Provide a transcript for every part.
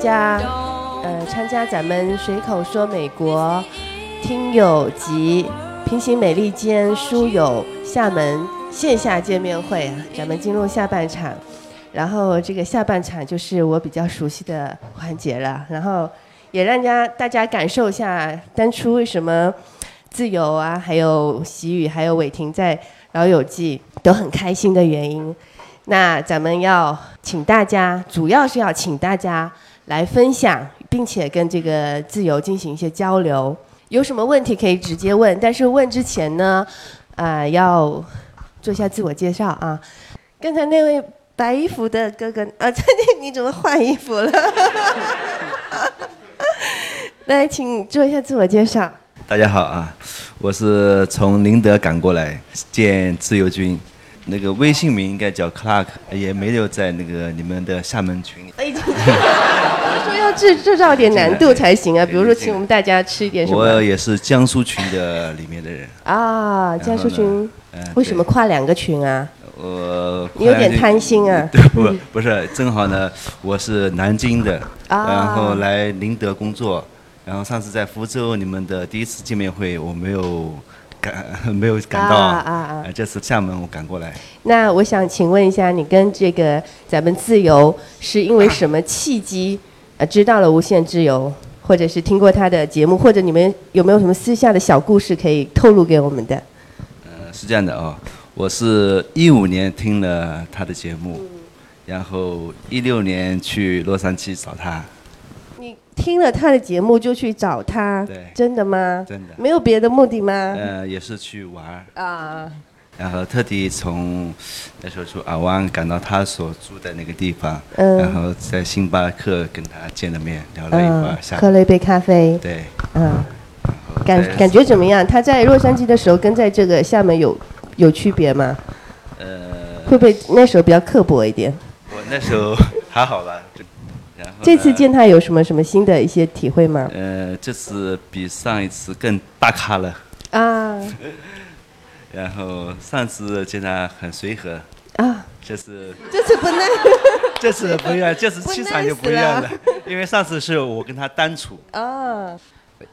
家呃参加咱们随口说美国听友及平行美利坚书友厦门线下见面会啊，咱们进入下半场，然后这个下半场就是我比较熟悉的环节了，然后也让家大家感受一下当初为什么自由啊，还有喜雨，还有伟霆在老友记都很开心的原因。那咱们要请大家，主要是要请大家来分享，并且跟这个自由进行一些交流。有什么问题可以直接问，但是问之前呢，啊、要做一下自我介绍啊。刚才那位白衣服的哥哥啊，这 你你怎么换衣服了？来，请做一下自我介绍。大家好啊，我是从宁德赶过来见自由军，那个微信名应该叫 Clark，也没有在那个你们的厦门群里。哎，我说要制制造点难度才行啊，比如说请我们大家吃一点什么我也是江苏群的里面的人，啊？江苏群嗯，为什么跨两个群啊？我你有点贪心啊。对，不不是，正好呢，我是南京的，啊然后来宁德工作，然后上次在福州你们的第一次见面会我没有赶 没有赶到，啊啊啊呃这次厦门我赶过来。那我想请问一下，你跟这个咱们自由是因为什么契机呃知道了无限自由，或者是听过他的节目，或者你们有没有什么私下的小故事可以透露给我们的？呃，是这样的哦，我是一五年听了他的节目，然后一六年去洛杉矶找他，你听了他的节目就去找他，对真的吗？真的，没有别的目的吗？呃，也是去玩儿，啊，然后特地从那时候从阿湾赶到他所住的那个地方，嗯然后在星巴克跟他见了面，聊了一会儿喝了一杯咖啡，对，嗯，感感觉怎么样？他在洛杉矶的时候跟在这个厦门有有区别吗？呃，会不会那时候比较刻薄一点？我那时候还好吧，这次见他有什么什么新的一些体会吗？呃，这次比上一次更大咖了。啊。然后上次见他很随和，啊，这次这次不能 这次不一样，这次气场就不一样了了，因为上次是我跟他单处，啊，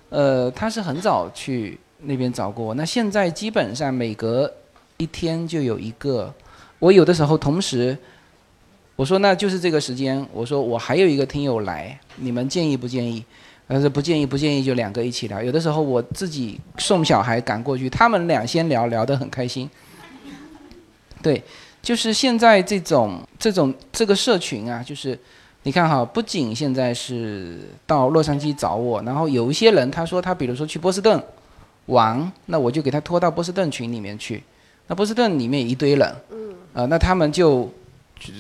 呃，他是很早去那边找过我，那现在基本上每隔一天就有一个。我有的时候同时，我说那就是这个时间，我说我还有一个听友来，你们建议不建议？他说不建议，不建议就两个一起聊。有的时候我自己送小孩赶过去，他们俩先聊，聊得很开心。对，就是现在这种这种这个社群啊，就是你看哈，不仅现在是到洛杉矶找我，然后有一些人他说他比如说去波士顿玩，那我就给他拖到波士顿群里面去。那波士顿里面一堆人，嗯，呃，那他们就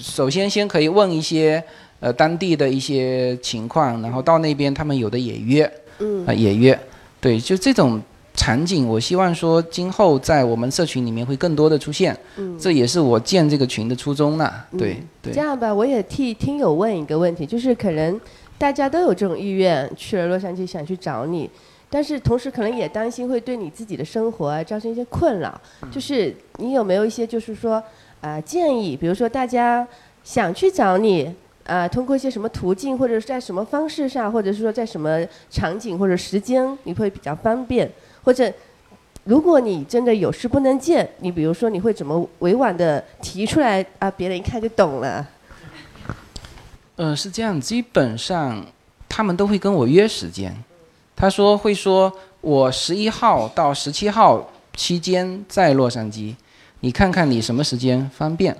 首先先可以问一些呃当地的一些情况，然后到那边他们有的也约，嗯。啊、也约，对，就这种场景，我希望说今后在我们社群里面会更多的出现，嗯，这也是我建这个群的初衷呐、对对。这。样吧，我也替听友问一个问题，就是可能大家都有这种意愿去了洛杉矶想去找你，但是同时可能也担心会对你自己的生活啊造成一些困扰。就是你有没有一些就是说啊、建议，比如说大家想去找你。啊、通过一些什么途径，或者是在什么方式上，或者是说在什么场景或者时间，你会比较方便，或者如果你真的有事不能见，你比如说你会怎么委婉的提出来啊？别人一看就懂了。呃，是这样，基本上他们都会跟我约时间。他说会说，我十一号到十七号期间在洛杉矶，你看看你什么时间方便。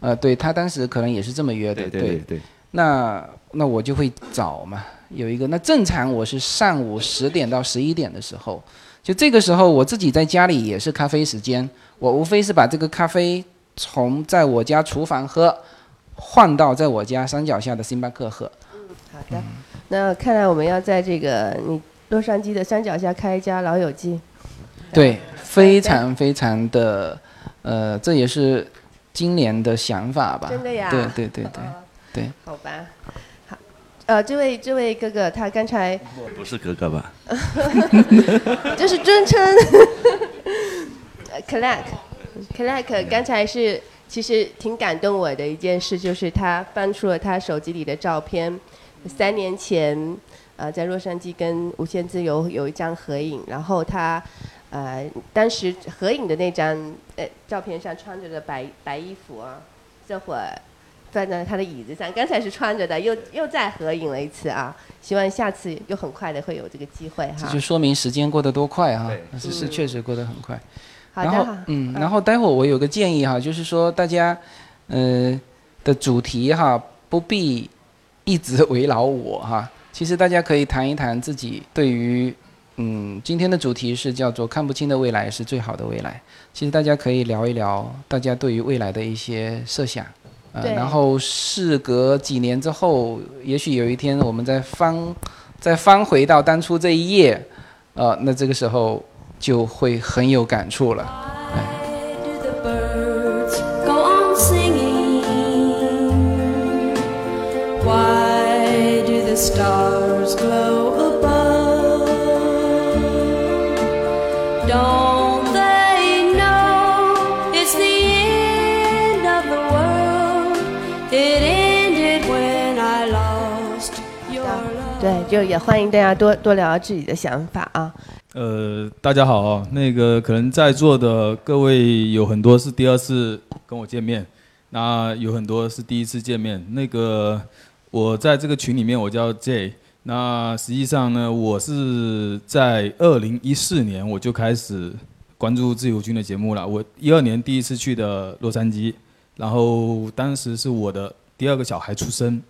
呃，对他当时可能也是这么约的，对对对，那那我就会找嘛，有一个那正常我是上午十点到十一点的时候，就这个时候我自己在家里也是咖啡时间，我无非是把这个咖啡从在我家厨房喝，换到在我家山脚下的星巴克喝。嗯好的，那看来我们要在这个你洛杉矶的山脚下开一家老友记。对，非常非常的，呃，这也是今年的想法吧。真的呀？对对对对。对 好吧，好，呃，这位这位哥哥，他刚才我不是哥哥吧？这是尊称 c l a c c l a c 刚才是其实挺感动我的一件事，就是他翻出了他手机里的照片，三年前，呃，在洛杉矶跟无限自由有一张合影，然后他，呃，当时合影的那张呃照片上穿着的白白衣服啊，这会儿站在他的椅子上，刚才是穿着的，又又再合影了一次啊，希望下次又很快的会有这个机会哈。这就说明时间过得多快哈对，是是确实过得很快。好的。然后哈，嗯，然后待会儿我有个建议哈，就是说大家，呃的主题哈不必一直围绕我哈，其实大家可以谈一谈自己对于，嗯，今天的主题是叫做看不清的未来是最好的未来。其实大家可以聊一聊大家对于未来的一些设想，呃，然后事隔几年之后，也许有一天我们再翻，再翻回到当初这一页，呃，那这个时候就会很有感触了。Why do the birds go on singing? Why do the stars 对，就也欢迎大家多多聊聊自己的想法啊。呃，大家好啊，那个可能在座的各位有很多是第二次跟我见面，那有很多是第一次见面。那个我在这个群里面，我叫 J。那实际上呢，我是在二零一四年我就开始关注自由军的节目了。我一二年第一次去的洛杉矶，然后当时是我的第二个小孩出生，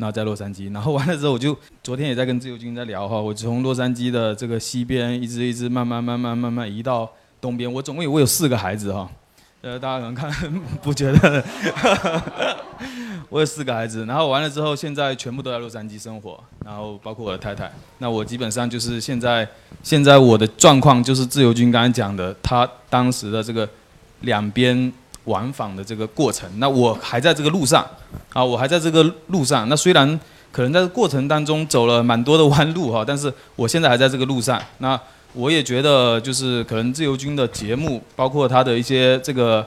那在洛杉矶，然后完了之后，我就昨天也在跟自由军在聊哈，我从洛杉矶的这个西边一直一直慢慢慢慢慢慢移到东边，我总共有我有四个孩子哈，呃，大家可能看不觉得，我有四个孩子，然后完了之后，现在全部都在洛杉矶生活，然后包括我的太太，那我基本上就是现在现在我的状况就是自由军刚才讲的，他当时的这个两边往返的这个过程，那我还在这个路上。啊，我还在这个路上。那虽然可能在过程当中走了蛮多的弯路哈，但是我现在还在这个路上。那我也觉得，就是可能自由军的节目，包括他的一些这个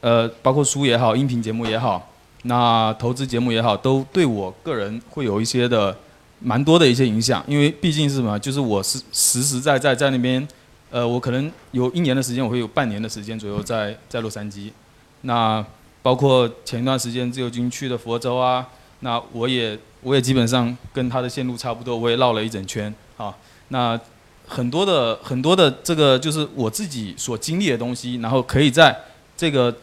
呃，包括书也好，音频节目也好，那投资节目也好，都对我个人会有一些的蛮多的一些影响。因为毕竟是什么，就是我是实实在在在那边，呃，我可能有一年的时间，我会有半年的时间左右在在洛杉矶。那包括前一段时间自由军去的佛州啊，那我也我也基本上跟他的线路差不多，我也绕了一整圈啊。那很多的很多的这个就是我自己所经历的东西，然后可以在这个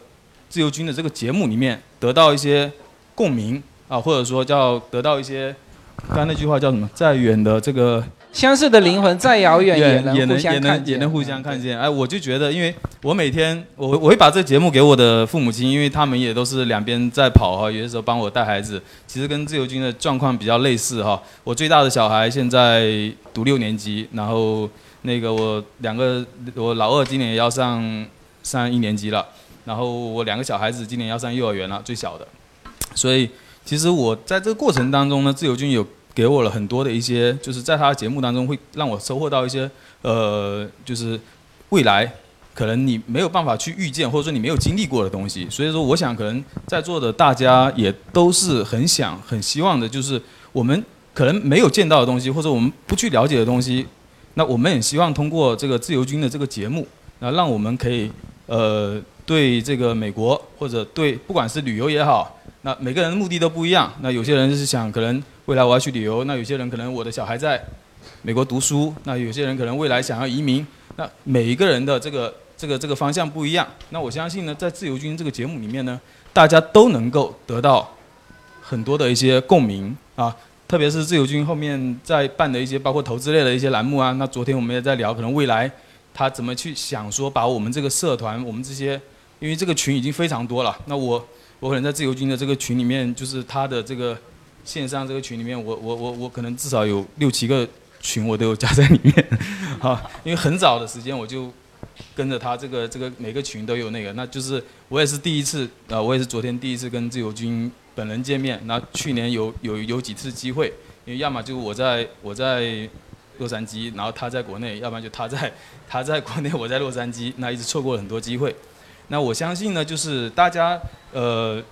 自由军的这个节目里面得到一些共鸣啊，或者说叫得到一些，刚刚那句话叫什么？再远的这个相似的灵魂再遥远也能互也能也相看见，能也能互相看见。哎，我就觉得，因为我每天我我会把这个节目给我的父母亲，因为他们也都是两边在跑哈，有的时候帮我带孩子，其实跟自由军的状况比较类似哈。我最大的小孩现在读六年级，然后那个我两个我老二今年也要上上一年级了，然后我两个小孩子今年要上幼儿园了，最小的。所以其实我在这个过程当中呢，自由军有给我了很多的一些，就是在他的节目当中会让我收获到一些呃，就是未来可能你没有办法去预见，或者说你没有经历过的东西。所以说，我想可能在座的大家也都是很想、很希望的，就是我们可能没有见到的东西，或者我们不去了解的东西，那我们也希望通过这个自由军的这个节目，那让我们可以呃对这个美国或者对不管是旅游也好，那每个人的目的都不一样。那有些人是想可能未来我要去旅游，那有些人可能我的小孩在美国读书，那有些人可能未来想要移民。那每一个人的这个这个这个方向不一样。那我相信呢，在自由军这个节目里面呢，大家都能够得到很多的一些共鸣啊。特别是自由军后面在办的一些包括投资类的一些栏目啊。那昨天我们也在聊，可能未来他怎么去想说把我们这个社团，我们这些，因为这个群已经非常多了。那我我可能在自由军的这个群里面，就是他的这个线上这个群里面，我我我我可能至少有六七个群我都有加在里面，啊，因为很早的时间我就跟着他这个这个每个群都有那个，那就是我也是第一次，呃，我也是昨天第一次跟自由军本人见面。那去年有有有几次机会，因为要么就我在我在洛杉矶，然后他在国内，要不然就他在 他在国内，我在洛杉矶，那一直错过了很多机会。那我相信呢，就是大家呃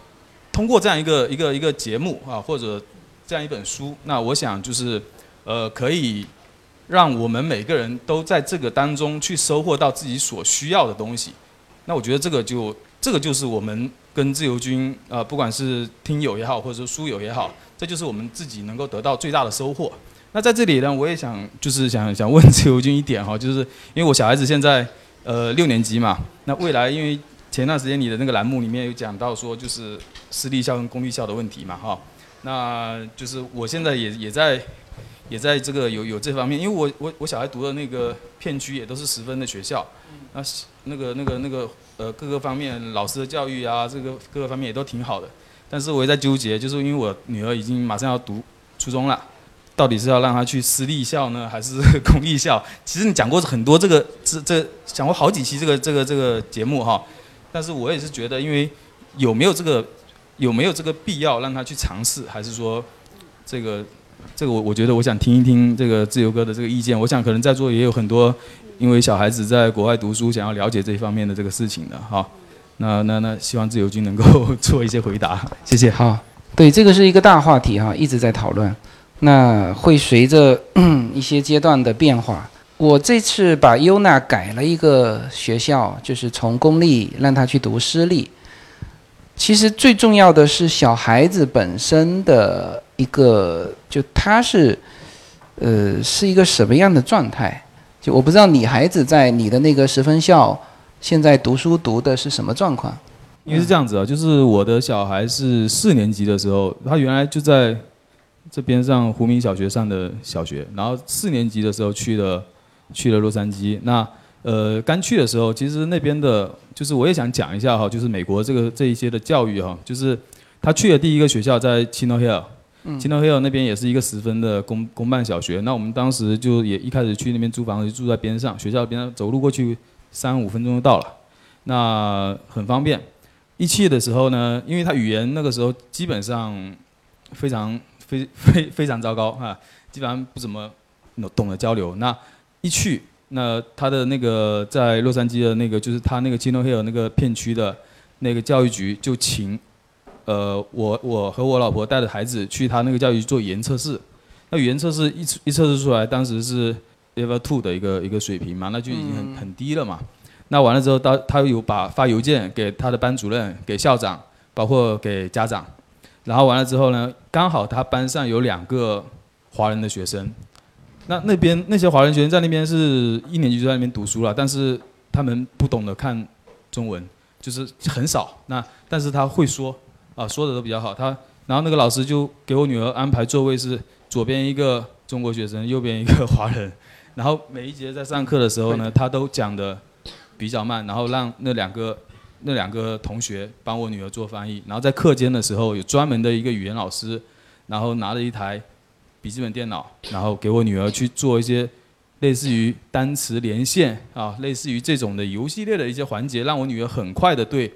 通过这样一个一个一个节目啊，或者这样一本书，那我想就是呃可以让我们每个人都在这个当中去收获到自己所需要的东西。那我觉得这个就这个就是我们跟自由军呃不管是听友也好，或者说书友也好，这就是我们自己能够得到最大的收获。那在这里呢，我也想就是想想问自由军一点哈，就是因为我小孩子现在呃六年级嘛，那未来因为前段时间你的那个栏目里面有讲到说就是私立校跟公立校的问题嘛哈，那就是我现在也也在也在这个有有这方面，因为我我我小孩读的那个片区也都是十分的学校，那那个那个那个呃各个方面老师的教育啊，这个各个方面也都挺好的，但是我也在纠结，就是因为我女儿已经马上要读初中了。到底是要让她去私立校呢，还是公立校？其实你讲过很多这个这这讲过好几期这个这个这个节目哈，但是我也是觉得，因为有没有这个有没有这个必要让他去尝试，还是说这个这个我我觉得我想听一听这个自由哥的这个意见。我想可能在座也有很多因为小孩子在国外读书，想要了解这方面的这个事情的哈。那那那希望自由君能够做一些回答，谢谢。好，对，这个是一个大话题哈，一直在讨论。那会随着 一些阶段的变化。我这次把优娜改了一个学校，就是从公立让他去读私立。其实最重要的是小孩子本身的一个，就他是，呃，是一个什么样的状态？就我不知道你孩子在你的那个十分校现在读书读的是什么状况？因为是这样子啊，就是我的小孩是四年级的时候，他原来就在。这边上湖明小学上的小学，然后四年级的时候去了去了洛杉矶。那呃刚去的时候，其实那边的，就是我也想讲一下哈，就是美国这个这一些的教育哈，就是他去的第一个学校在 Chino Hill，Chino Hill 那边也是一个十分的公公办小学。那我们当时就也一开始去那边租房子，就住在边上，学校边上走路过去三五分钟就到了，那很方便。一去的时候呢，因为他语言那个时候基本上非常。非非非常糟糕哈，基本上不怎么懂得交流。那一去，那他的那个在洛杉矶的那个，就是他那个 Chino Hill 那个片区的那个教育局就请，呃，我我和我老婆带着孩子去他那个教育局做语言测试。那语言测试一一测试出来，当时是 Level Two 的一个一个水平嘛，那就已经很很低了嘛。那完了之后，他他有把发邮件给他的班主任、给校长，包括给家长。然后完了之后呢，刚好他班上有两个华人的学生，那那边那些华人学生在那边是一年级就在那边读书了，但是他们不懂得看中文，就是很少。那但是他会说，啊说的都比较好。他然后那个老师就给我女儿安排座位是左边一个中国学生，右边一个华人。然后每一节在上课的时候呢，他都讲的比较慢，然后让那两个。那两个同学帮我女儿做翻译，然后在课间的时候有专门的一个语言老师，然后拿了一台笔记本电脑，然后给我女儿去做一些类似于单词连线啊，类似于这种的游戏类的一些环节，让我女儿很快的对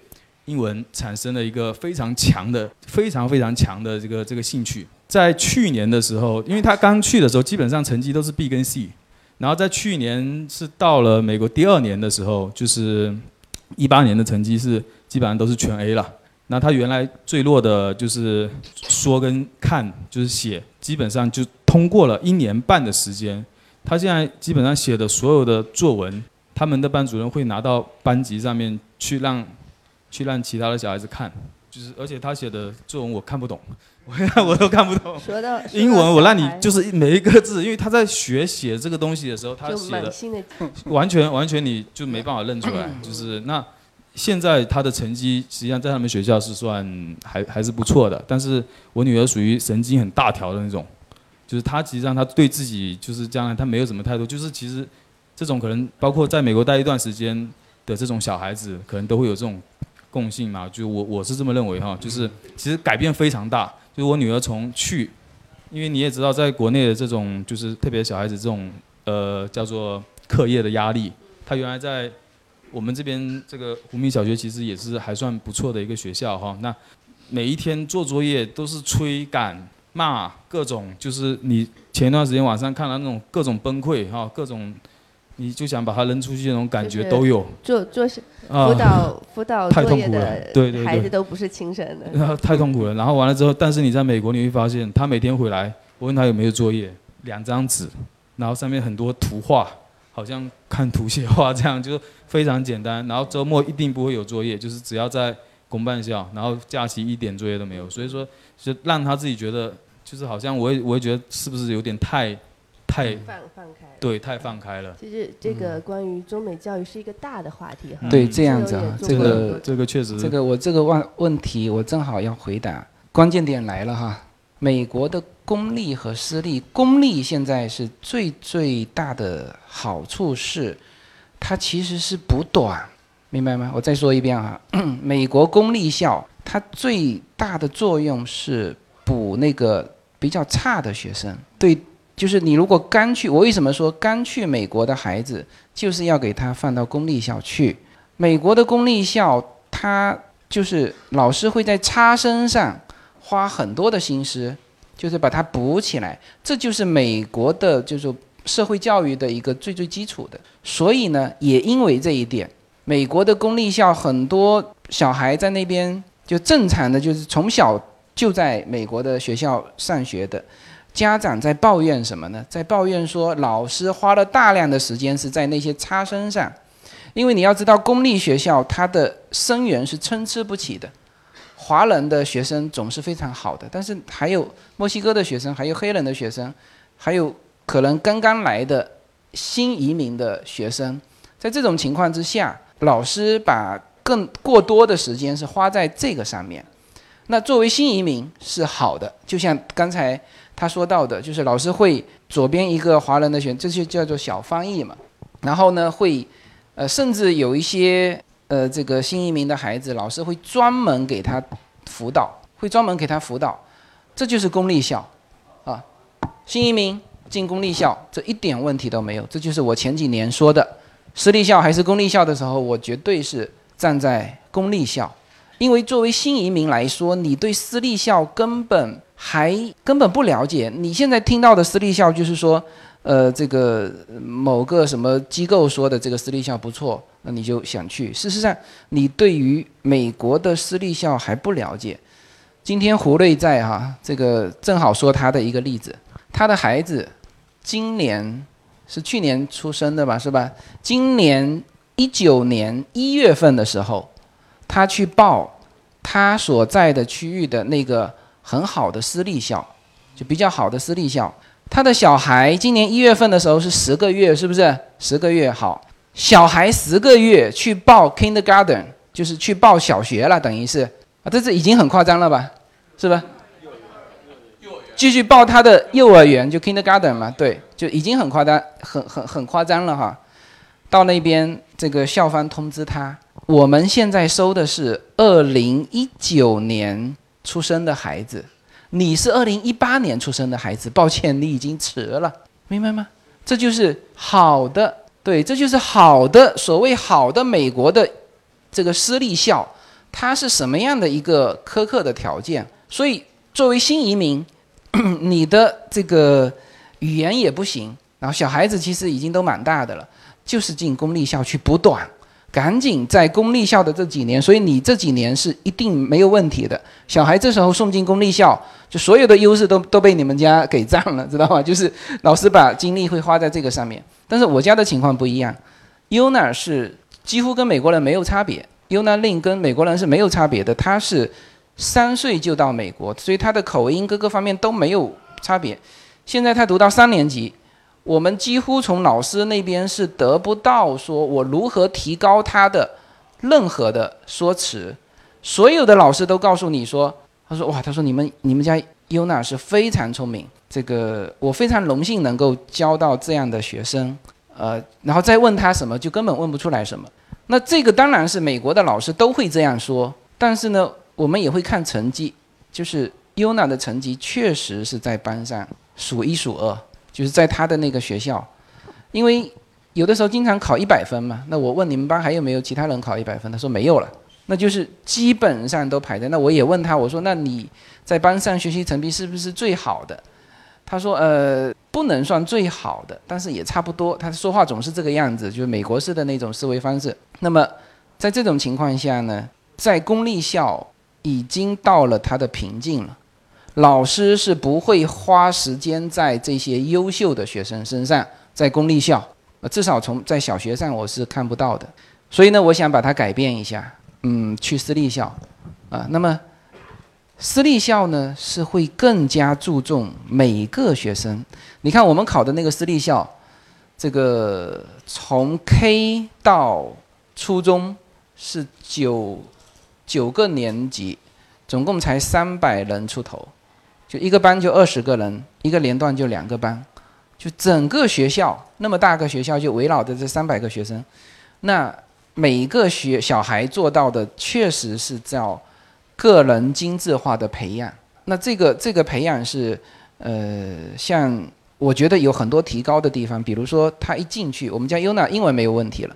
英文产生了一个非常强的、非常非常强的这个这个兴趣。在去年的时候，因为她刚去的时候，基本上成绩都是 B 跟 C，然后在去年是到了美国第二年的时候，就是。一八年的成绩是基本上都是全 A 了。那他原来最弱的就是说跟看，就是写，基本上就通过了一年半的时间。他现在基本上写的所有的作文，他们的班主任会拿到班级上面去让，去让其他的小孩子看。就是而且他写的作文我看不懂，我我都看不懂。说到英文，我让你就是每一个字，因为他在学写这个东西的时候，他写的完全完全你就没办法认出来。就是那现在他的成绩实际上在他们学校是算还还是不错的，但是我女儿属于神经很大条的那种，就是他实际上他对自己就是将来她没有什么态度，就是其实这种可能包括在美国待一段时间的这种小孩子，可能都会有这种。共性嘛，就我我是这么认为哈，就是其实改变非常大。就是我女儿从去，因为你也知道，在国内的这种就是特别小孩子这种呃叫做课业的压力，她原来在我们这边这个湖明小学其实也是还算不错的一个学校哈。那每一天做作业都是催赶骂各种，就是你前一段时间晚上看到那种各种崩溃哈，各种你就想把他扔出去那种感觉都有做做辅。导辅导太作业痛苦了的对对对孩子都不是亲生的。然 后太痛苦了。然后完了之后，但是你在美国你会发现，他每天回来，我问他有没有作业，两张纸，然后上面很多图画，好像看图写画这样，就是非常简单。然后周末一定不会有作业，就是只要在公办校，然后假期一点作业都没有。所以说，就让他自己觉得，就是好像我也我也觉得是不是有点太太放放开了。对太放开了。其实这个关于中美教育是一个大的话题哈。对，嗯这样子啊，这这个这个确实这个我这个问问题我正好要回答，关键点来了哈。美国的公立和私立，公立现在是最最大的好处是，它其实是补短，明白吗？我再说一遍啊，美国公立校它最大的作用是补那个比较差的学生，对，就是你如果刚去，我为什么说刚去美国的孩子，就是要给他放到公立校去。美国的公立校，它就是老师会在差生上花很多的心思，就是把它补起来。这就是美国的，就是社会教育的一个最最基础的。所以呢，也因为这一点，美国的公立校很多小孩在那边就正常的，就是从小就在美国的学校上学的。家长在抱怨什么呢？在抱怨说老师花了大量的时间是在那些差生上，因为你要知道，公立学校它的生源是参差不齐的，华人的学生总是非常好的，但是还有墨西哥的学生，还有黑人的学生，还有可能刚刚来的新移民的学生，在这种情况之下，老师把更过多的时间是花在这个上面。那作为新移民是好的，就像刚才他说到的，就是老师会左边一个华人的学，这就叫做小翻译嘛。然后呢，会呃，甚至有一些呃，这个新移民的孩子，老师会专门给他辅导，会专门给他辅导，这就是公立校啊。新移民进公立校，这一点问题都没有。这就是我前几年说的，私立校还是公立校的时候，我绝对是站在公立校。因为作为新移民来说，你对私立校根本还根本不了解。你现在听到的私立校就是说，呃，这个某个什么机构说的这个私立校不错，那你就想去。事实上，你对于美国的私立校还不了解。今天胡瑞在哈、这个正好说他的一个例子，他的孩子今年是去年出生的吧，是吧？今年一九年一月份的时候。他去报他所在的区域的那个很好的私立校，就比较好的私立校。他的小孩今年一月份的时候是十个月，是不是？十个月好，小孩十个月去报 kindergarten，就是去报小学了，等于是啊，这是已经很夸张了吧？是吧？继续报他的幼儿园，就 kindergarten 嘛，对，就已经很夸张，很很很夸张了哈。到那边，这个校方通知他，我们现在收的是二零一九年出生的孩子，你是二零一八年出生的孩子，抱歉，你已经迟了，明白吗？这就是好的，对，这就是好的，所谓好的美国的这个私立校，它是什么样的一个苛刻的条件？所以作为新移民，你的这个语言也不行，然后小孩子其实已经都蛮大的了。就是进公立校去补短，赶紧在公立校的这几年，所以你这几年是一定没有问题的。小孩这时候送进公立校，就所有的优势都都被你们家给占了，知道吗？就是老师把精力会花在这个上面。但是我家的情况不一样，Yuna 是几乎跟美国人没有差别，Yuna Lin 跟美国人是没有差别的，他是三岁就到美国，所以他的口音各个方面都没有差别。现在他读到三年级。我们几乎从老师那边是得不到说我如何提高他的任何的说辞，所有的老师都告诉你说，他说哇，他说你们你们家优娜是非常聪明，这个我非常荣幸能够教到这样的学生，呃，然后再问他什么就根本问不出来什么。那这个当然是美国的老师都会这样说，但是呢，我们也会看成绩，就是优娜的成绩确实是在班上数一数二。就是在他的那个学校，因为有的时候经常考一百分嘛。那我问你们班还有没有其他人考一百分？他说没有了，那就是基本上都排在那。我也问他，我说那你在班上学习成绩是不是最好的？他说呃，不能算最好的，但是也差不多。他说话总是这个样子，就是美国式的那种思维方式。那么在这种情况下呢，在公立校已经到了他的瓶颈了，老师是不会花时间在这些优秀的学生身上，在公立校，呃至少从在小学上我是看不到的。所以呢，我想把它改变一下，嗯，去私立校，啊，那么私立校呢是会更加注重每个学生。你看我们考的那个私立校，这个从 K 到初中是九九个年级，总共才三百人出头，就一个班就二十个人，一个连段就两个班，就整个学校那么大个学校就围绕着这三百个学生，那每一个学小孩做到的确实是叫个人精致化的培养。那这个这个培养是，呃，像我觉得有很多提高的地方，比如说他一进去，我们家优娜英文没有问题了，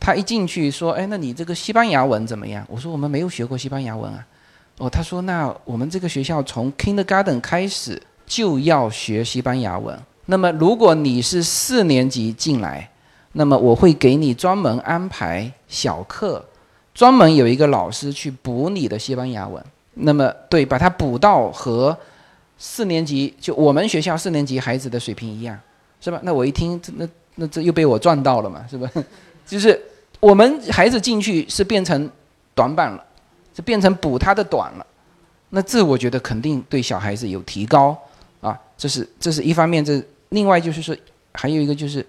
他一进去说，哎，那你这个西班牙文怎么样？我说我们没有学过西班牙文啊。哦，他说那我们这个学校从 kindergarten 开始就要学西班牙文。那么如果你是四年级进来，那么我会给你专门安排小课，专门有一个老师去补你的西班牙文。那么对，把它补到和四年级就我们学校四年级孩子的水平一样，是吧？那我一听，这那那这又被我赚到了嘛，是吧？就是我们孩子进去是变成短板了，是变成补他的短了。那这我觉得肯定对小孩子有提高啊，这是这是一方面。这另外就是说，还有一个就是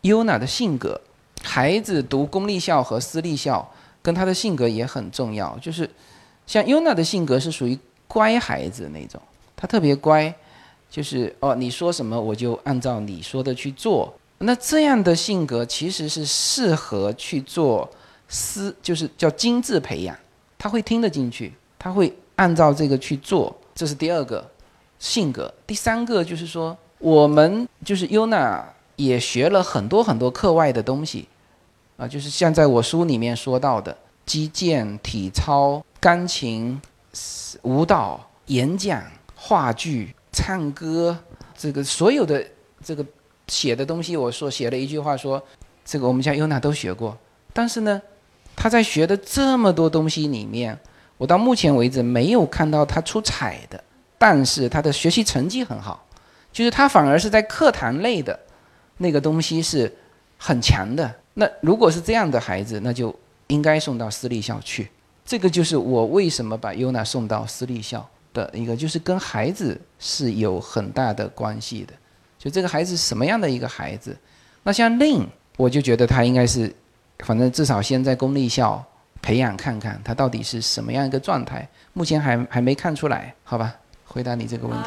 优娜的性格，孩子读公立校和私立校跟他的性格也很重要。就是像优娜的性格是属于乖孩子那种，他特别乖，就是哦你说什么我就按照你说的去做。那这样的性格其实是适合去做私，就是叫精致培养，他会听得进去，他会按照这个去做，这是第二个性格。第三个就是说，我们就是优娜也学了很多很多课外的东西，啊，就是像在我书里面说到的击剑、体操、钢琴、舞蹈、演讲、话剧、唱歌，这个所有的这个写的东西，我说写了一句话说，这个我们家优娜都学过，但是呢，他在学的这么多东西里面。我到目前为止没有看到他出彩的，但是他的学习成绩很好，就是他反而是在课堂类的那个东西是很强的。那如果是这样的孩子，那就应该送到私立校去。这个就是我为什么把优娜送到私立校的一个，就是跟孩子是有很大的关系的。就这个孩子什么样的一个孩子？那像令，我就觉得他应该是，反正至少先在公立校。培养看看他到底是什么样一个状态，目前还还没看出来，好吧？回答你这个问题。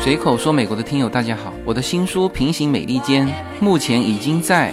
随口说美国的听友大家好，我的新书《平行美利坚》目前已经在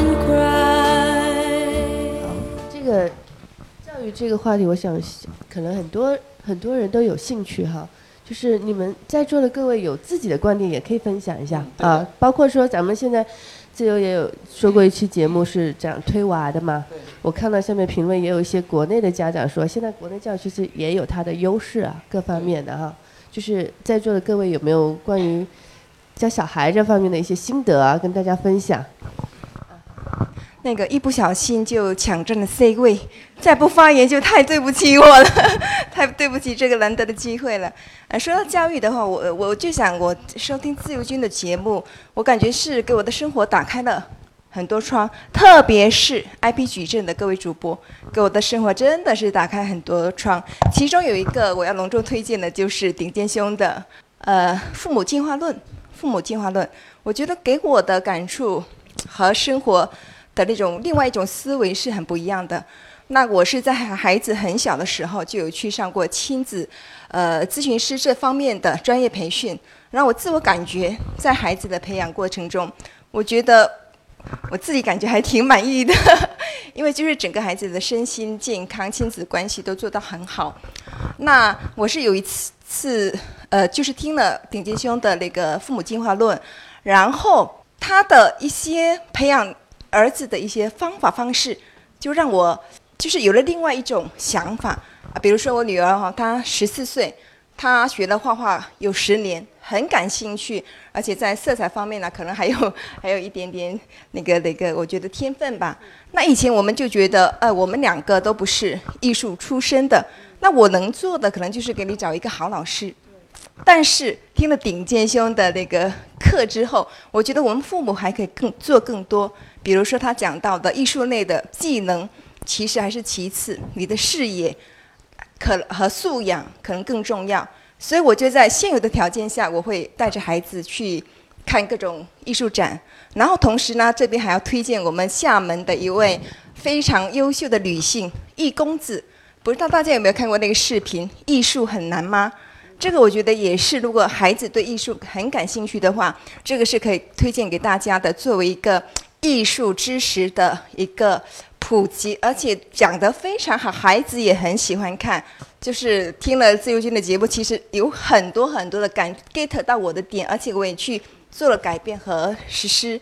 个教育这个话题，我想可能很多很多人都有兴趣哈。就是你们在座的各位有自己的观点，也可以分享一下啊。包括说咱们现在自由也有说过一期节目是讲推娃的嘛。我看到下面评论也有一些国内的家长说，现在国内教育其实也有它的优势啊，各方面的哈。就是在座的各位有没有关于教小孩这方面的一些心得啊，跟大家分享？那个一不小心就抢占了 C 位，再不发言就太对不起我了，太对不起这个难得的机会了。呃，说到教育的话，我我就想，我收听自由军的节目，我感觉是给我的生活打开了很多窗，特别是 IP 矩阵的各位主播，给我的生活真的是打开很多窗。其中有一个我要隆重推荐的，就是顶尖兄的呃《父母进化论》，《父母进化论》，我觉得给我的感触和生活。那种另外一种思维是很不一样的。那我是在孩子很小的时候就有去上过亲子，呃，咨询师这方面的专业培训。然后我自我感觉在孩子的培养过程中，我觉得我自己感觉还挺满意的，因为就是整个孩子的身心健康、亲子关系都做到很好。那我是有一次次呃，就是听了顶尖兄的那个父母进化论，然后他的一些培养儿子的一些方法方式，就让我就是有了另外一种想法啊。比如说我女儿哈，她十四岁，她学了画画有十年，很感兴趣，而且在色彩方面呢，可能还有 还有一点点那个那个，我觉得天分吧。那以前我们就觉得，呃，我们两个都不是艺术出身的，那我能做的可能就是给你找一个好老师。但是听了顶尖兄的那个课之后，我觉得我们父母还可以更做更多。比如说他讲到的艺术类的技能，其实还是其次，你的视野可和素养可能更重要。所以我觉得在现有的条件下，我会带着孩子去看各种艺术展，然后同时呢，这边还要推荐我们厦门的一位非常优秀的女性易公子。不知道大家有没有看过那个视频？艺术很难吗？这个我觉得也是，如果孩子对艺术很感兴趣的话，这个是可以推荐给大家的，作为一个艺术知识的一个普及，而且讲得非常好，孩子也很喜欢看。就是听了自由军的节目，其实有很多很多的感 get 到我的点，而且我也去做了改变和实施。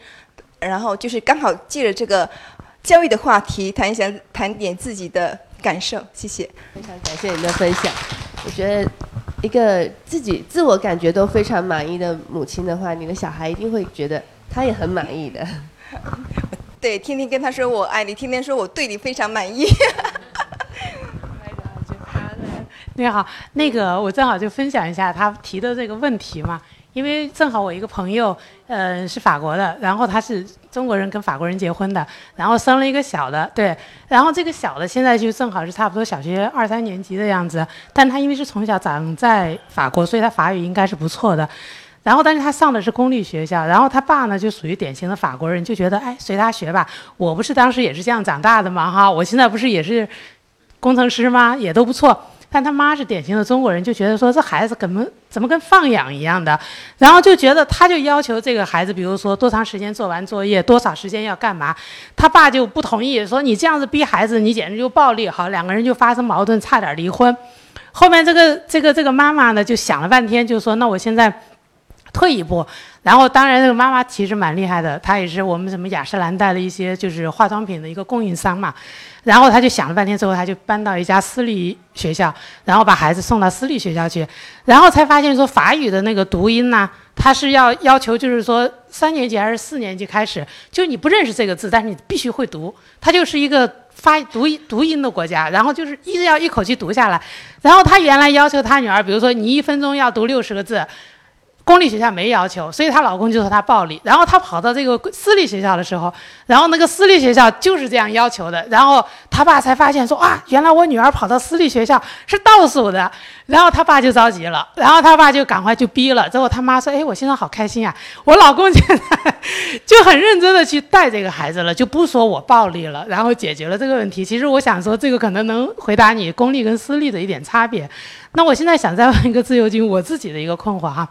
然后就是刚好借着这个教育的话题，谈一下谈点自己的感受。谢谢。非常感谢你的分享。我觉得一个自己自我感觉都非常满意的母亲的话，你的小孩一定会觉得他也很满意的。对，天天跟他说我爱你，天天说我对你非常满意。你好，那个我正好就分享一下他提的这个问题嘛，因为正好我一个朋友，呃，是法国的，然后他是中国人跟法国人结婚的，然后生了一个小的，对，然后这个小的现在就正好是差不多小学二三年级的样子，但他因为是从小长在法国，所以他法语应该是不错的。然后，但是他上的是公立学校，然后他爸呢就属于典型的法国人，就觉得哎随他学吧，我不是当时也是这样长大的嘛哈，我现在不是也是工程师吗？也都不错。但他妈是典型的中国人，就觉得说这孩子怎么怎么跟放养一样的，然后就觉得他就要求这个孩子，比如说多长时间做完作业，多少时间要干嘛，他爸就不同意，说你这样子逼孩子，你简直就暴力，好，两个人就发生矛盾，差点离婚。后面这个这个这个妈妈呢，就想了半天，就说那我现在退一步。然后，当然，这个妈妈其实蛮厉害的，她也是我们什么雅诗兰黛的一些就是化妆品的一个供应商嘛。然后她就想了半天之后，她就搬到一家私立学校，然后把孩子送到私立学校去，然后才发现说法语的那个读音呢，它是要要求就是说三年级还是四年级开始，就你不认识这个字，但是你必须会读，它就是一个发读音读音的国家，然后就是一直要一口气读下来。然后他原来要求他女儿，比如说你一分钟要读六十个字。公立学校没要求，所以她老公就说她暴力。然后她跑到这个私立学校的时候，然后那个私立学校就是这样要求的。然后她爸才发现说啊，原来我女儿跑到私立学校是倒数的。然后他爸就着急了，然后他爸就赶快就逼了。之后他妈说，哎，我现在好开心啊，我老公现在就很认真的去带这个孩子了，就不说我暴力了，然后解决了这个问题。其实我想说，这个可能能回答你公立跟私立的一点差别。那我现在想再问一个自由军，我自己的一个困惑哈。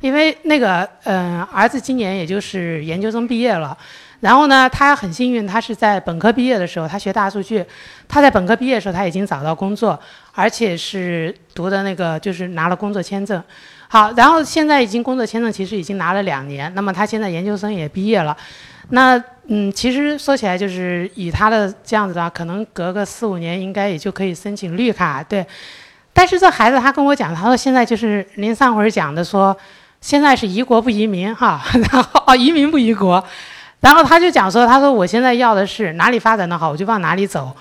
因为那个，嗯，儿子今年也就是研究生毕业了，然后呢，他很幸运，他是在本科毕业的时候，他学大数据，他在本科毕业的时候他已经找到工作，而且是读的那个就是拿了工作签证，好，然后现在已经工作签证其实已经拿了两年，那么他现在研究生也毕业了，那嗯，其实说起来就是以他的这样子的话，可能隔个四五年应该也就可以申请绿卡，对，但是这孩子他跟我讲，他说现在就是您上回讲的说。现在是移国不移民哈，然后哦移民不移国，然后他就讲说，他说我现在要的是哪里发展的好，我就往哪里走，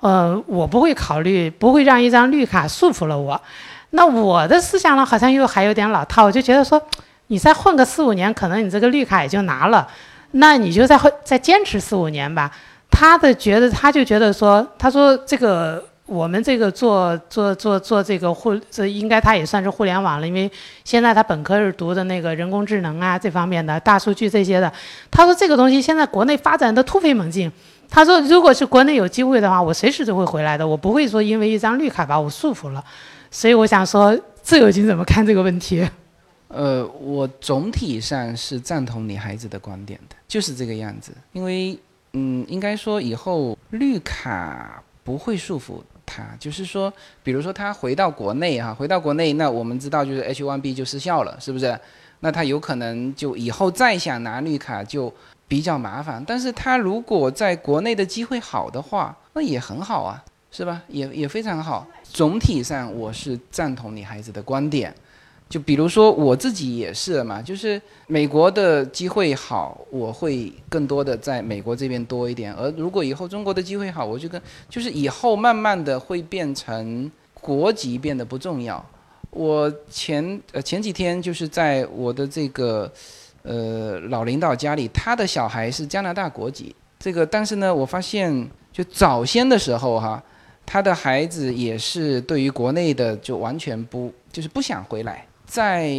呃，我不会考虑，不会让一张绿卡束缚了我。那我的思想呢，好像又还有点老套，我就觉得说，你再混个四五年，可能你这个绿卡也就拿了，那你就再混再坚持四五年吧。他的觉得，他就觉得说，他说这个。我们这个做做做做这个互，这应该他也算是互联网了，因为现在他本科是读的那个人工智能啊这方面的大数据这些的。他说这个东西现在国内发展的突飞猛进，他说，如果是国内有机会的话，我随时都会回来的，我不会说因为一张绿卡把我束缚了。所以我想说，自由行怎么看这个问题？呃，我总体上是赞同你孩子的观点的，就是这个样子。因为，嗯，应该说以后绿卡不会束缚他，就是说，比如说他回到国内哈，回到国内，那我们知道就是 H1B 就失效了，是不是？那他有可能就以后再想拿绿卡就比较麻烦。但是他如果在国内的机会好的话，那也很好啊，是吧？也也非常好。总体上我是赞同你孩子的观点。就比如说我自己也是嘛，就是美国的机会好，我会更多的在美国这边多一点。而如果以后中国的机会好，我就跟就是以后慢慢的会变成国籍变得不重要。我前呃前几天就是在我的这个呃老领导家里，他的小孩是加拿大国籍，这个但是呢，我发现就早先的时候哈，他的孩子也是对于国内的就完全不就是不想回来。在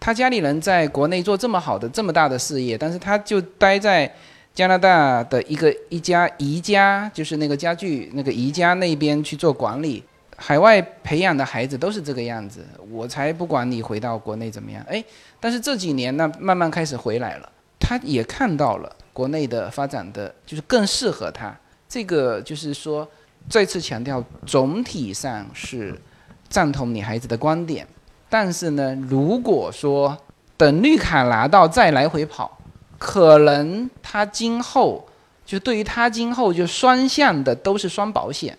他家里人在国内做这么好的、这么大的事业，但是他就待在加拿大的一个一家宜家，就是那个家具那个宜家那边去做管理。海外培养的孩子都是这个样子，我才不管你回到国内怎么样。哎，但是这几年呢，慢慢开始回来了，他也看到了国内的发展的就是更适合他。这个就是说，再次强调，总体上是赞同你孩子的观点。但是呢，如果说等绿卡拿到再来回跑，可能他今后就对于他今后就双向的都是双保险。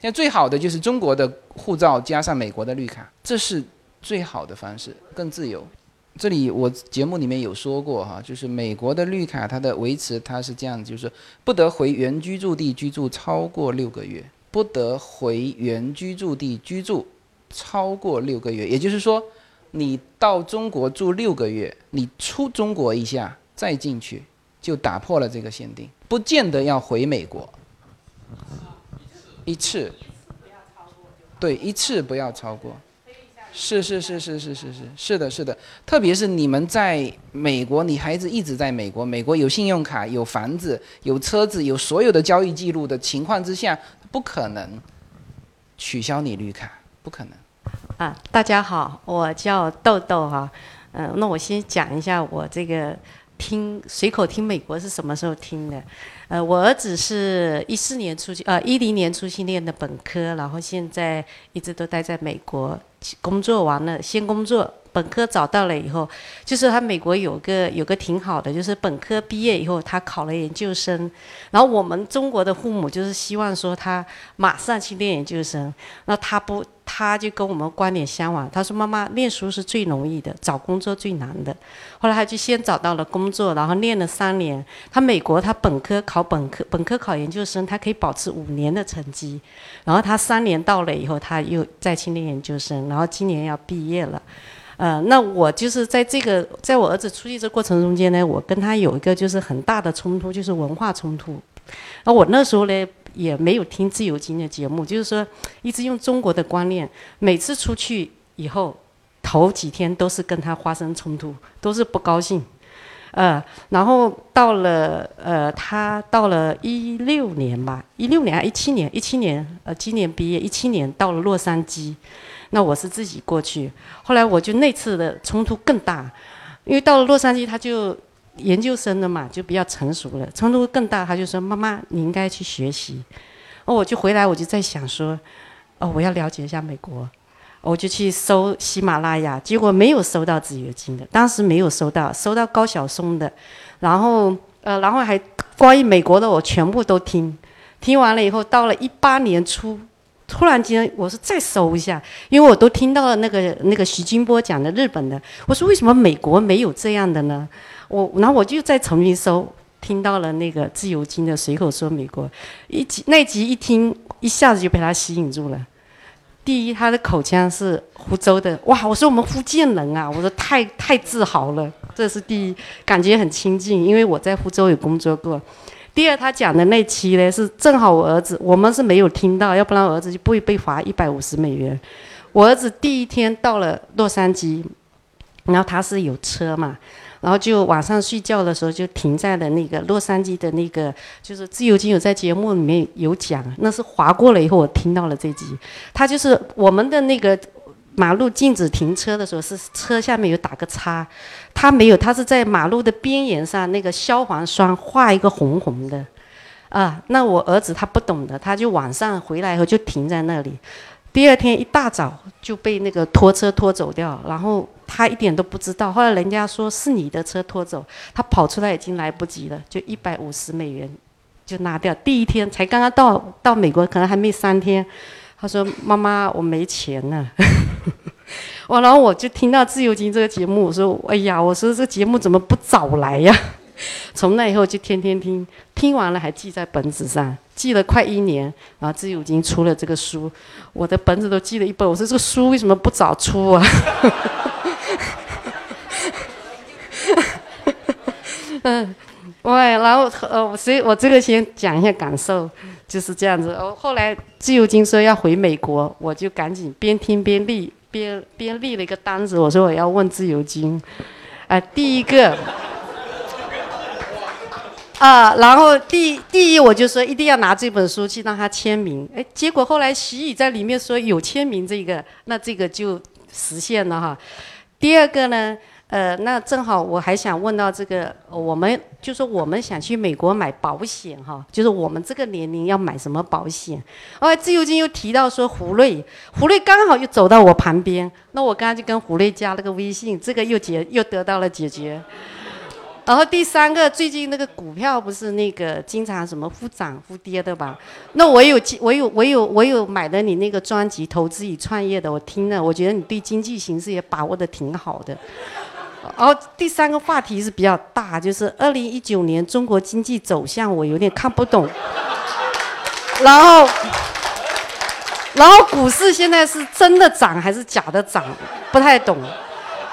现在最好的就是中国的护照加上美国的绿卡，这是最好的方式，更自由。这里我节目里面有说过哈，就是美国的绿卡它的维持它是这样，就是不得回原居住地居住超过六个月，不得回原居住地居住。超过六个月，也就是说，你到中国住六个月，你出中国一下再进去，就打破了这个限定，不见得要回美国。一次，对，一次不要超过。是是是是是是是是的是的，特别是你们在美国，你孩子一直在美国，美国有信用卡、有房子、有车子、有所有的交易记录的情况之下，不可能取消你绿卡，不可能。啊，大家好，我叫豆豆哈，嗯，那我先讲一下我这个听随口听美国是什么时候听的，呃，我儿子是一四年出去，呃，一零年出去念的本科，然后现在一直都待在美国工作完了，先工作。本科找到了以后，就是他美国有个有个挺好的，就是本科毕业以后他考了研究生，然后我们中国的父母就是希望说他马上去念研究生，那他不，他就跟我们观点相反，他说妈妈念书是最容易的，找工作最难的。后来他就先找到了工作，然后念了三年。他美国他本科考本科，本科考研究生，他可以保持五年的成绩，然后他三年到了以后，他又再去念研究生，然后今年要毕业了。呃，那我就是在这个，在我儿子出去这过程中间呢，我跟他有一个就是很大的冲突，就是文化冲突。那我那时候呢也没有听自由金的节目，就是说一直用中国的观念，每次出去以后头几天都是跟他发生冲突，都是不高兴。呃，然后到了呃，他到了一六年吧，一六年还一七年，一七年呃，今年毕业，一七年到了洛杉矶。那我是自己过去，后来我就那次的冲突更大，因为到了洛杉矶，他就研究生的嘛，就比较成熟了，冲突更大。他就说：“妈妈，你应该去学习。”哦，我就回来，我就在想说：“哦，我要了解一下美国。”我就去搜喜马拉雅，结果没有搜到自由金的，当时没有搜到，搜到高晓松的，然后呃，然后还关于美国的，我全部都听，听完了以后，到了一八年初。突然间，我说再搜一下，因为我都听到了那个那个徐金波讲的日本的，我说为什么美国没有这样的呢？我然后我就再重新搜，听到了那个自由金的随口说美国一集那集一听，一下子就被他吸引住了。第一，他的口腔是湖州的，哇！我说我们福建人啊，我说太太自豪了，这是第一，感觉很亲近，因为我在福州有工作过。第二，他讲的那期呢，是正好我儿子，我们是没有听到，要不然我儿子就不会被罚一百五十美元。我儿子第一天到了洛杉矶，然后他是有车嘛，然后就晚上睡觉的时候就停在了那个洛杉矶的那个，就是自由金有在节目里面有讲，那是划过了以后我听到了这集，他就是我们的那个马路禁止停车的时候是车下面有打个叉，他没有，他是在马路的边缘上那个消防栓画一个红红的。啊，那我儿子他不懂的，他就晚上回来以后就停在那里，第二天一大早就被那个拖车拖走掉，然后他一点都不知道。后来人家说是你的车拖走，他跑出来已经来不及了，就一百五十美元就拿掉。第一天才刚刚到到美国，可能还没三天，他说妈妈我没钱了。我然后我就听到自由金这个节目，我说哎呀，我说这节目怎么不早来呀？从那以后就天天听，听完了还记在本子上，记了快一年。然后自由金出了这个书，我的本子都记了一本。我说这个书为什么不早出啊？嗯，喂，然后呃，所以我这个先讲一下感受，就是这样子。哦，后来自由金说要回美国，我就赶紧边听边立，边边立了一个单子。我说我要问自由金，啊，第一个。啊，然后第第一我就说一定要拿这本书去让他签名，哎，结果后来徐宇在里面说有签名这个，那这个就实现了哈。第二个呢，呃，那正好我还想问到这个，我们就说我们想去美国买保险哈，就是我们这个年龄要买什么保险？哦，自由金又提到说胡瑞，胡瑞刚好又走到我旁边，那我刚刚就跟胡瑞加了个微信，这个又解又得到了解决。然后第三个，最近那个股票不是那个经常什么忽涨忽跌的吧？那我有我有我有我有买的你那个专辑《投资与创业》的，我听了，我觉得你对经济形势也把握的挺好的。然后第三个话题是比较大，就是二零一九年中国经济走向，我有点看不懂。然后，然后股市现在是真的涨还是假的涨？不太懂。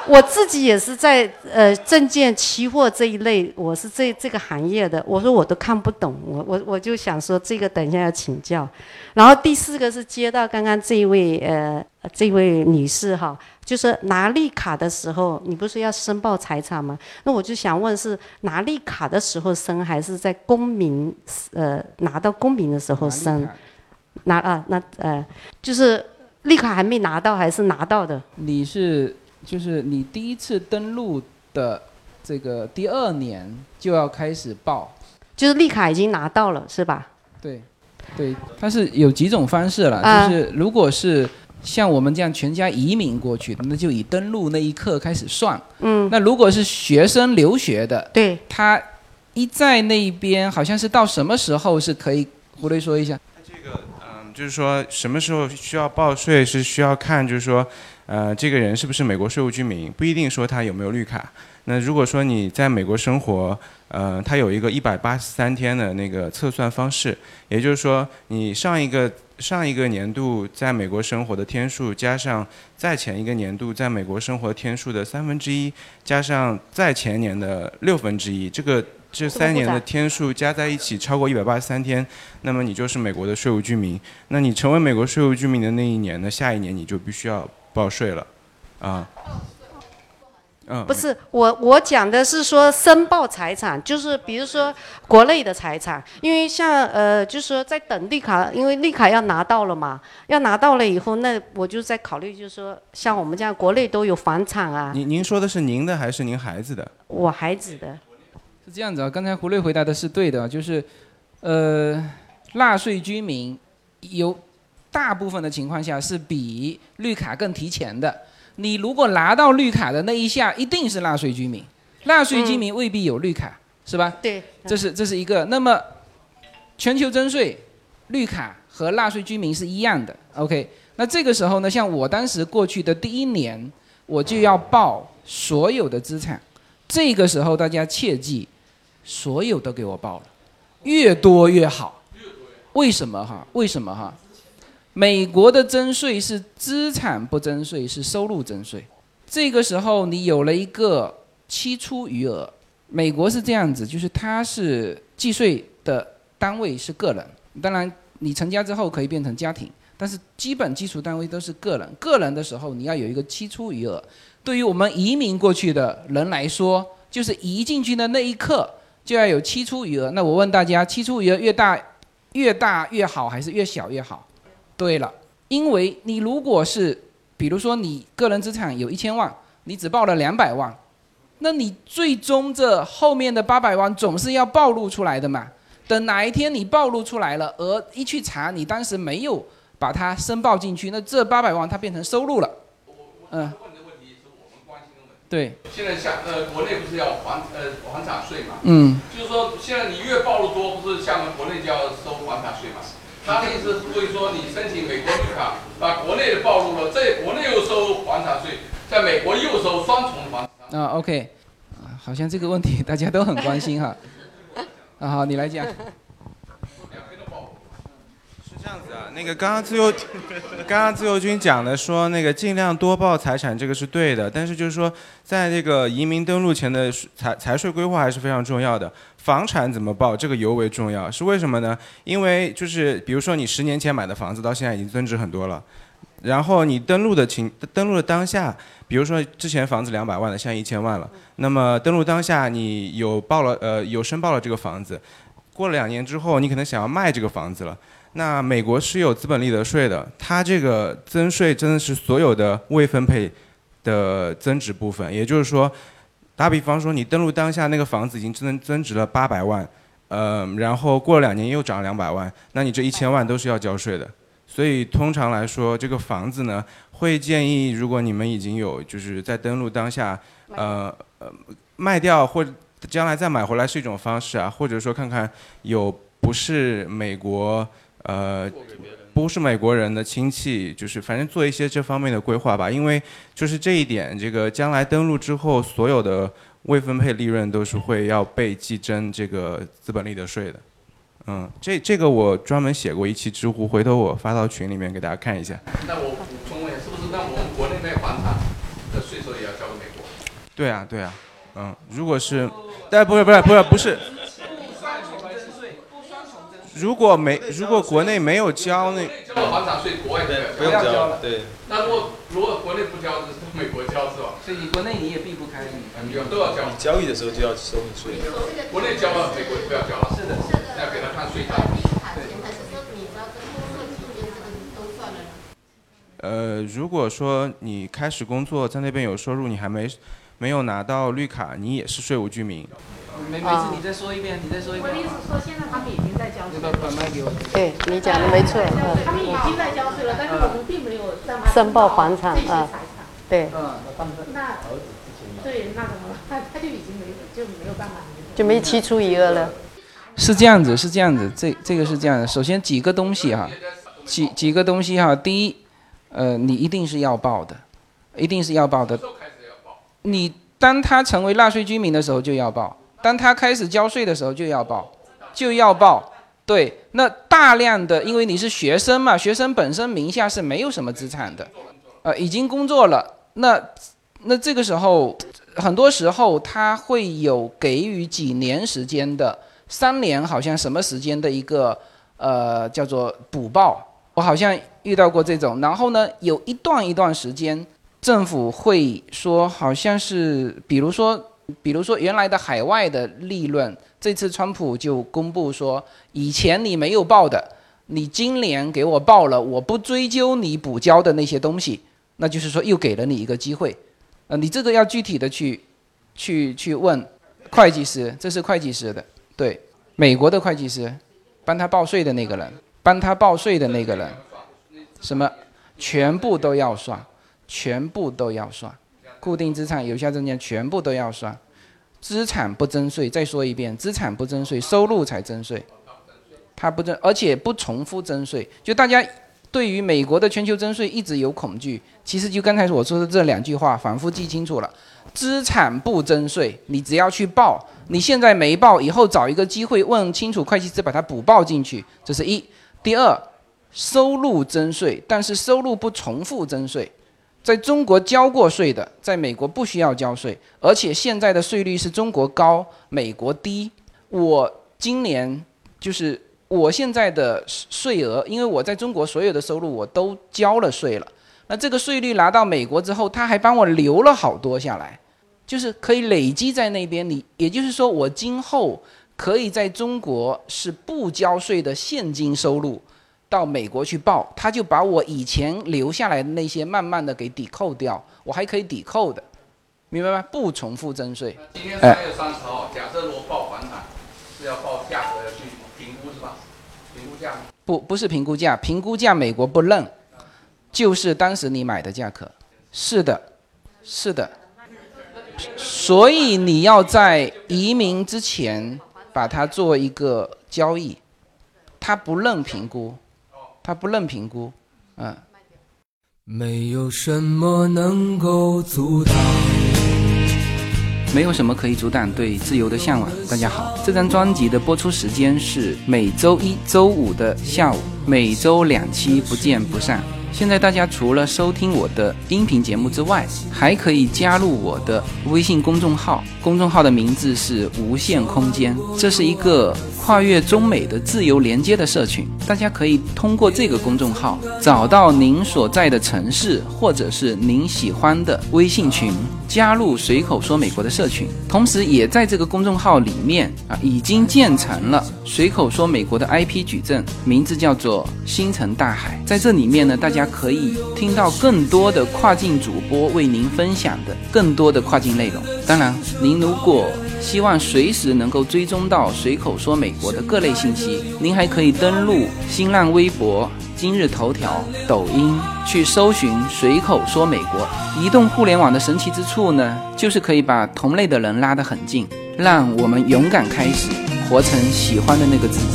我自己也是在呃证券期货这一类，我是这这个行业的。我说我都看不懂，我我我就想说这个等一下要请教。然后第四个是接到刚刚这一位呃这位女士哈，就是拿绿卡的时候，你不是要申报财产吗？那我就想问是拿绿卡的时候申，还是在公民呃拿到公民的时候申？拿啊那呃就是绿卡还没拿到还是拿到的？你是？就是你第一次登录的这个第二年就要开始报，就是绿卡已经拿到了是吧？对，对，它是有几种方式了，就是如果是像我们这样全家移民过去的，那就以登录那一刻开始算。嗯。那如果是学生留学的，对，他一在那边好像是到什么时候是可以？胡雷说一下。这个嗯，就是说什么时候需要报税是需要看，就是说。呃，这个人是不是美国税务居民，不一定说他有没有绿卡。那如果说你在美国生活，呃，他有一个一百八十三天的那个测算方式，也就是说，你上一个上一个年度在美国生活的天数，加上再前一个年度在美国生活天数的三分之一，加上再前年的六分之一，这个这三年的天数加在一起超过一百八十三天，那么你就是美国的税务居民。那你成为美国税务居民的那一年呢，下一年你就必须要。报税了，啊，嗯，不是我我讲的是说申报财产，就是比如说国内的财产，因为像呃，就是说在等绿卡，因为绿卡要拿到了嘛，要拿到了以后，那我就在考虑，就是说像我们这样国内都有房产啊。您您说的是您的还是您孩子的？我孩子的。是这样子啊，刚才胡瑞回答的是对的，就是呃，纳税居民有。大部分的情况下是比绿卡更提前的。你如果拿到绿卡的那一下，一定是纳税居民。纳税居民未必有绿卡，是吧？对。这是这是一个。那么，全球征税，绿卡和纳税居民是一样的。OK。那这个时候呢，像我当时过去的第一年，我就要报所有的资产。这个时候大家切记，所有都给我报了，越多越好。为什么哈？为什么哈？美国的征税是资产不征税，是收入征税。这个时候你有了一个期初余额。美国是这样子，就是它是计税的单位是个人，当然你成家之后可以变成家庭，但是基本基础单位都是个人。个人的时候你要有一个期初余额。对于我们移民过去的人来说，就是移进去的那一刻就要有期初余额。那我问大家，期初余额越大越大越好，还是越小越好？对了，因为你如果是，比如说你个人资产有一千万，你只报了两百万，那你最终这后面的八百万总是要暴露出来的嘛？等哪一天你暴露出来了，而一去查你当时没有把它申报进去，那这八百万它变成收入了。嗯，对，现在像呃，国内不是要房呃房产税嘛？嗯，就是说现在你越暴露多，不是像国内就要收房产税嘛？他的意思是，所以说你申请美国绿卡，把国内的暴露了，在国内又收房产税，在美国又收双重的房产。啊，OK，啊，好像这个问题大家都很关心哈。啊，好，你来讲。这样子啊，那个刚刚自由，刚刚自由军讲的说那个尽量多报财产，这个是对的。但是就是说，在这个移民登陆前的财财税规划还是非常重要的。房产怎么报，这个尤为重要。是为什么呢？因为就是比如说你十年前买的房子，到现在已经增值很多了。然后你登录的情登录的当下，比如说之前房子两百万的，现在一千万了。那么登录当下，你有报了呃有申报了这个房子，过了两年之后，你可能想要卖这个房子了。那美国是有资本利得税的，它这个增税真的是所有的未分配的增值部分，也就是说，打比方说你登录当下那个房子已经增增值了八百万，呃，然后过了两年又涨两百万，那你这一千万都是要交税的。所以通常来说，这个房子呢，会建议如果你们已经有就是在登录当下，呃呃卖掉或者将来再买回来是一种方式啊，或者说看看有不是美国。呃，不是美国人的亲戚，就是反正做一些这方面的规划吧。因为就是这一点，这个将来登陆之后，所有的未分配利润都是会要被计征这个资本利得税的。嗯，这这个我专门写过一期知乎，回头我发到群里面给大家看一下。那我补充问，是不是那我们国内卖房产的税收也要交给美国？对啊，对啊，嗯，如果是，但不是不是不是不是。如果没如果国内没有交那交了房产税，国外不用交了。对。那如果如果国内不交，是美国交是吧？所以国内你也避不开，你要都要交。你交易的时候就要收你税。国内交了，美国不要交了。是的，是的。要给他看税单。呃，如果说你开始工作在那边有收入，你还没没有拿到绿卡，你也是税务居民。没没事，你再说一遍，你再说一遍。我的意思说，现在他们已经在交税。你把把麦给我。对你讲的没错，嗯。他们已经在交税了，但是我们并没有申报房产啊。对。嗯，那对，那怎么了？他他就已经没就没有办法。就没期初余额了。是这样子，是这样子，这这个是这样的。首先几个东西哈，几几个东西哈。第一，呃，你一定是要报的，一定是要报的。你当他成为纳税居民的时候就要报。当他开始交税的时候就要报，就要报。对，那大量的，因为你是学生嘛，学生本身名下是没有什么资产的，呃，已经工作了，那那这个时候，很多时候他会有给予几年时间的，三年好像什么时间的一个呃叫做补报，我好像遇到过这种。然后呢，有一段一段时间，政府会说好像是，比如说。比如说原来的海外的利润，这次川普就公布说，以前你没有报的，你今年给我报了，我不追究你补交的那些东西，那就是说又给了你一个机会，呃，你这个要具体的去，去去问会计师，这是会计师的，对，美国的会计师，帮他报税的那个人，帮他报税的那个人，什么，全部都要算，全部都要算。固定资产、有效证券全部都要算，资产不征税。再说一遍，资产不征税，收入才征税。它不征，而且不重复征税。就大家对于美国的全球征税一直有恐惧，其实就刚才我说的这两句话，反复记清楚了。资产不征税，你只要去报，你现在没报，以后找一个机会问清楚会计师，把它补报进去。这是一。第二，收入征税，但是收入不重复征税。在中国交过税的，在美国不需要交税，而且现在的税率是中国高，美国低。我今年就是我现在的税额，因为我在中国所有的收入我都交了税了，那这个税率拿到美国之后，他还帮我留了好多下来，就是可以累积在那边。你也就是说，我今后可以在中国是不交税的现金收入，到美国去报，他就把我以前留下来的那些慢慢的给抵扣掉，我还可以抵扣的，明白吗？不重复征税。今天三月三十号，假设如果报房产是要报价格要去评估是吧？评估价。不不是评估价，评估价美国不认，就是当时你买的价格。是的，是的。所以你要在移民之前把它做一个交易，他不认评估，他不认评估，嗯。没有什么能够阻挡。没有什么可以阻挡对自由的向往。大家好，这张专辑的播出时间是每周一周五的下午，每周两期，不见不散。现在大家除了收听我的音频节目之外，还可以加入我的微信公众号，公众号的名字是无限空间，这是一个跨越中美的自由连接的社群。大家可以通过这个公众号找到您所在的城市或者是您喜欢的微信群，加入随口说美国的社群。同时，也在这个公众号里面啊，已经建成了随口说美国的 IP 矩阵，名字叫做星辰大海。在这里面呢，大家可以听到更多的跨境主播为您分享的更多的跨境内容。当然，您如果希望随时能够追踪到随口说美国的各类信息，您还可以登录新浪微博、今日头条、抖音去搜寻“随口说美国”。移动互联网的神奇之处呢，就是可以把同类的人拉得很近，让我们勇敢开始，活成喜欢的那个自己。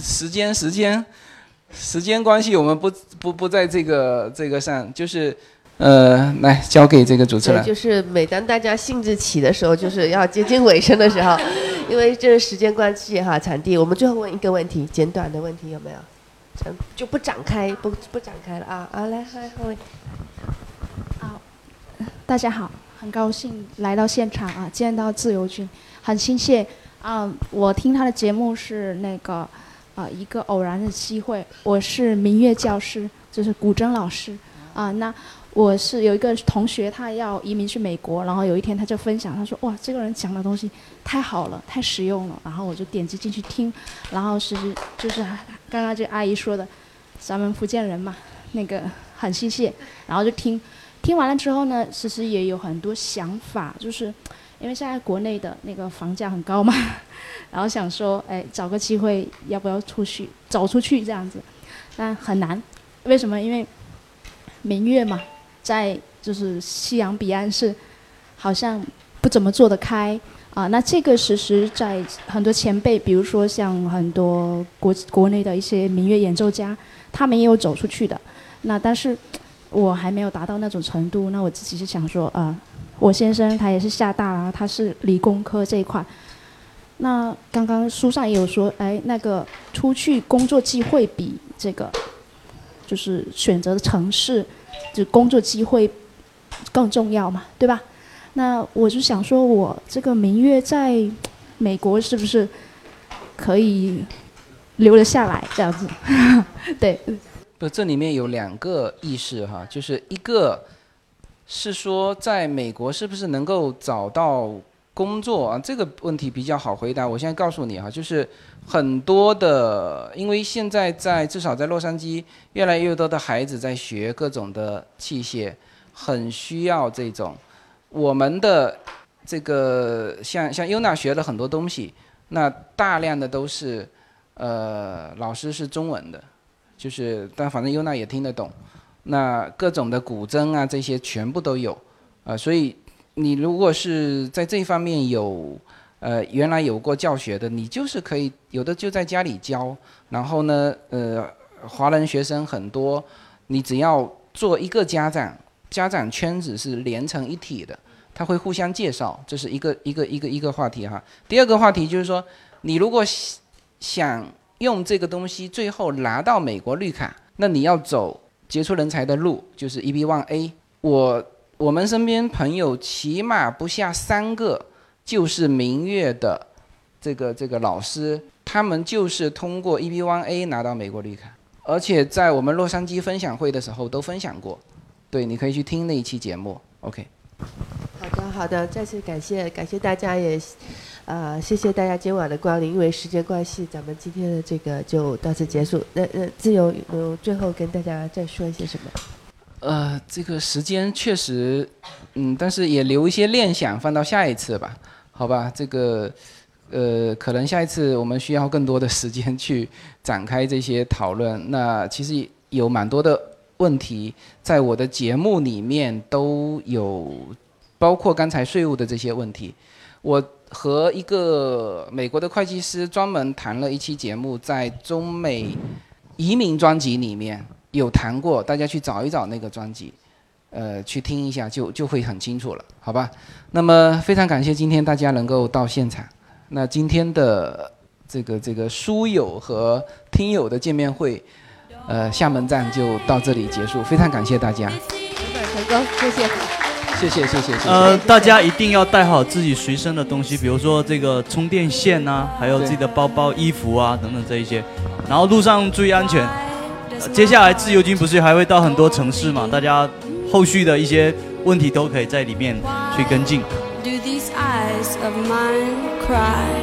时间，时间，时间关系，我们不不不在这个这个上，就是。呃，来交给这个主持人。就是每当大家兴致起的时候，就是要接近尾声的时候，因为这个时间关系哈，产地。我们最后问一个问题，简短的问题有没有？就不展开，不不展开了啊啊！来，来，后位。啊，大家好，很高兴来到现场啊，见到自由军，很亲切啊。我听他的节目是那个啊一个偶然的机会，我是民乐教师，就是古筝老师啊，那。我是有一个同学，他要移民去美国，然后有一天他就分享，他说：“哇，这个人讲的东西太好了，太实用了。”然后我就点击进去听，然后是就是刚刚这阿姨说的，咱们福建人嘛，那个很亲切，然后就听，听完了之后呢，其实也有很多想法，就是因为现在国内的那个房价很高嘛，然后想说，哎，找个机会要不要出去走出去这样子，但很难，为什么？因为民乐嘛。在就是西洋彼岸是，好像不怎么做得开啊。那这个其实，在很多前辈，比如说像很多国国内的一些民乐演奏家，他们也有走出去的。那但是，我还没有达到那种程度。那我自己是想说啊，我先生他也是厦大啊，他是理工科这一块。那刚刚书上也有说，哎，那个出去工作机会比这个，就是选择的城市。就工作机会更重要嘛，对吧？那我就想说，我这个明月在美国是不是可以留了下来？这样子，对。不，这里面有两个意识哈，就是一个是说，在美国是不是能够找到工作啊？这个问题比较好回答。我现在告诉你哈，就是很多的，因为现在在至少在洛杉矶。越来越多的孩子在学各种的器械，很需要这种。我们的这个像像优娜学了很多东西，那大量的都是，呃，老师是中文的，就是但反正优娜也听得懂。那各种的古筝啊这些全部都有，啊，所以你如果是在这方面有，呃，原来有过教学的，你就是可以有的就在家里教，然后呢，呃。华人学生很多，你只要做一个家长，家长圈子是连成一体的，他会互相介绍，这是一个一个一个一个话题哈。第二个话题就是说，你如果想用这个东西最后拿到美国绿卡，那你要走杰出人才的路，就是 EB1A。我我们身边朋友起码不下三个，就是明月的这个这个老师，他们就是通过 EB1A 拿到美国绿卡。而且在我们洛杉矶分享会的时候都分享过。对，你可以去听那一期节目。OK。好的，好的，再次感谢感谢大家，也呃谢谢大家今晚的光临。因为时间关系，咱们今天的这个就到此结束。那呃，自由有最后跟大家再说一些什么？呃，这个时间确实，嗯，但是也留一些念想放到下一次吧，好吧？这个，呃，可能下一次我们需要更多的时间去展开这些讨论。那其实有蛮多的问题，在我的节目里面都有，包括刚才税务的这些问题。我和一个美国的会计师专门谈了一期节目，在中美移民专辑里面。有谈过，大家去找一找那个专辑，呃，去听一下，就就会很清楚了，好吧？那么非常感谢今天大家能够到现场。那今天的这个这个书友和听友的见面会，呃，厦门站就到这里结束。非常感谢大家，成功，谢谢，谢谢谢谢谢谢。呃，大家一定要带好自己随身的东西，比如说这个充电线啊，还有自己的包包、衣服啊等等这一些，然后路上注意安全。接下来自由军不是还会到很多城市嘛？大家后续的一些问题都可以在里面去跟进。Do these eyes of mine cry?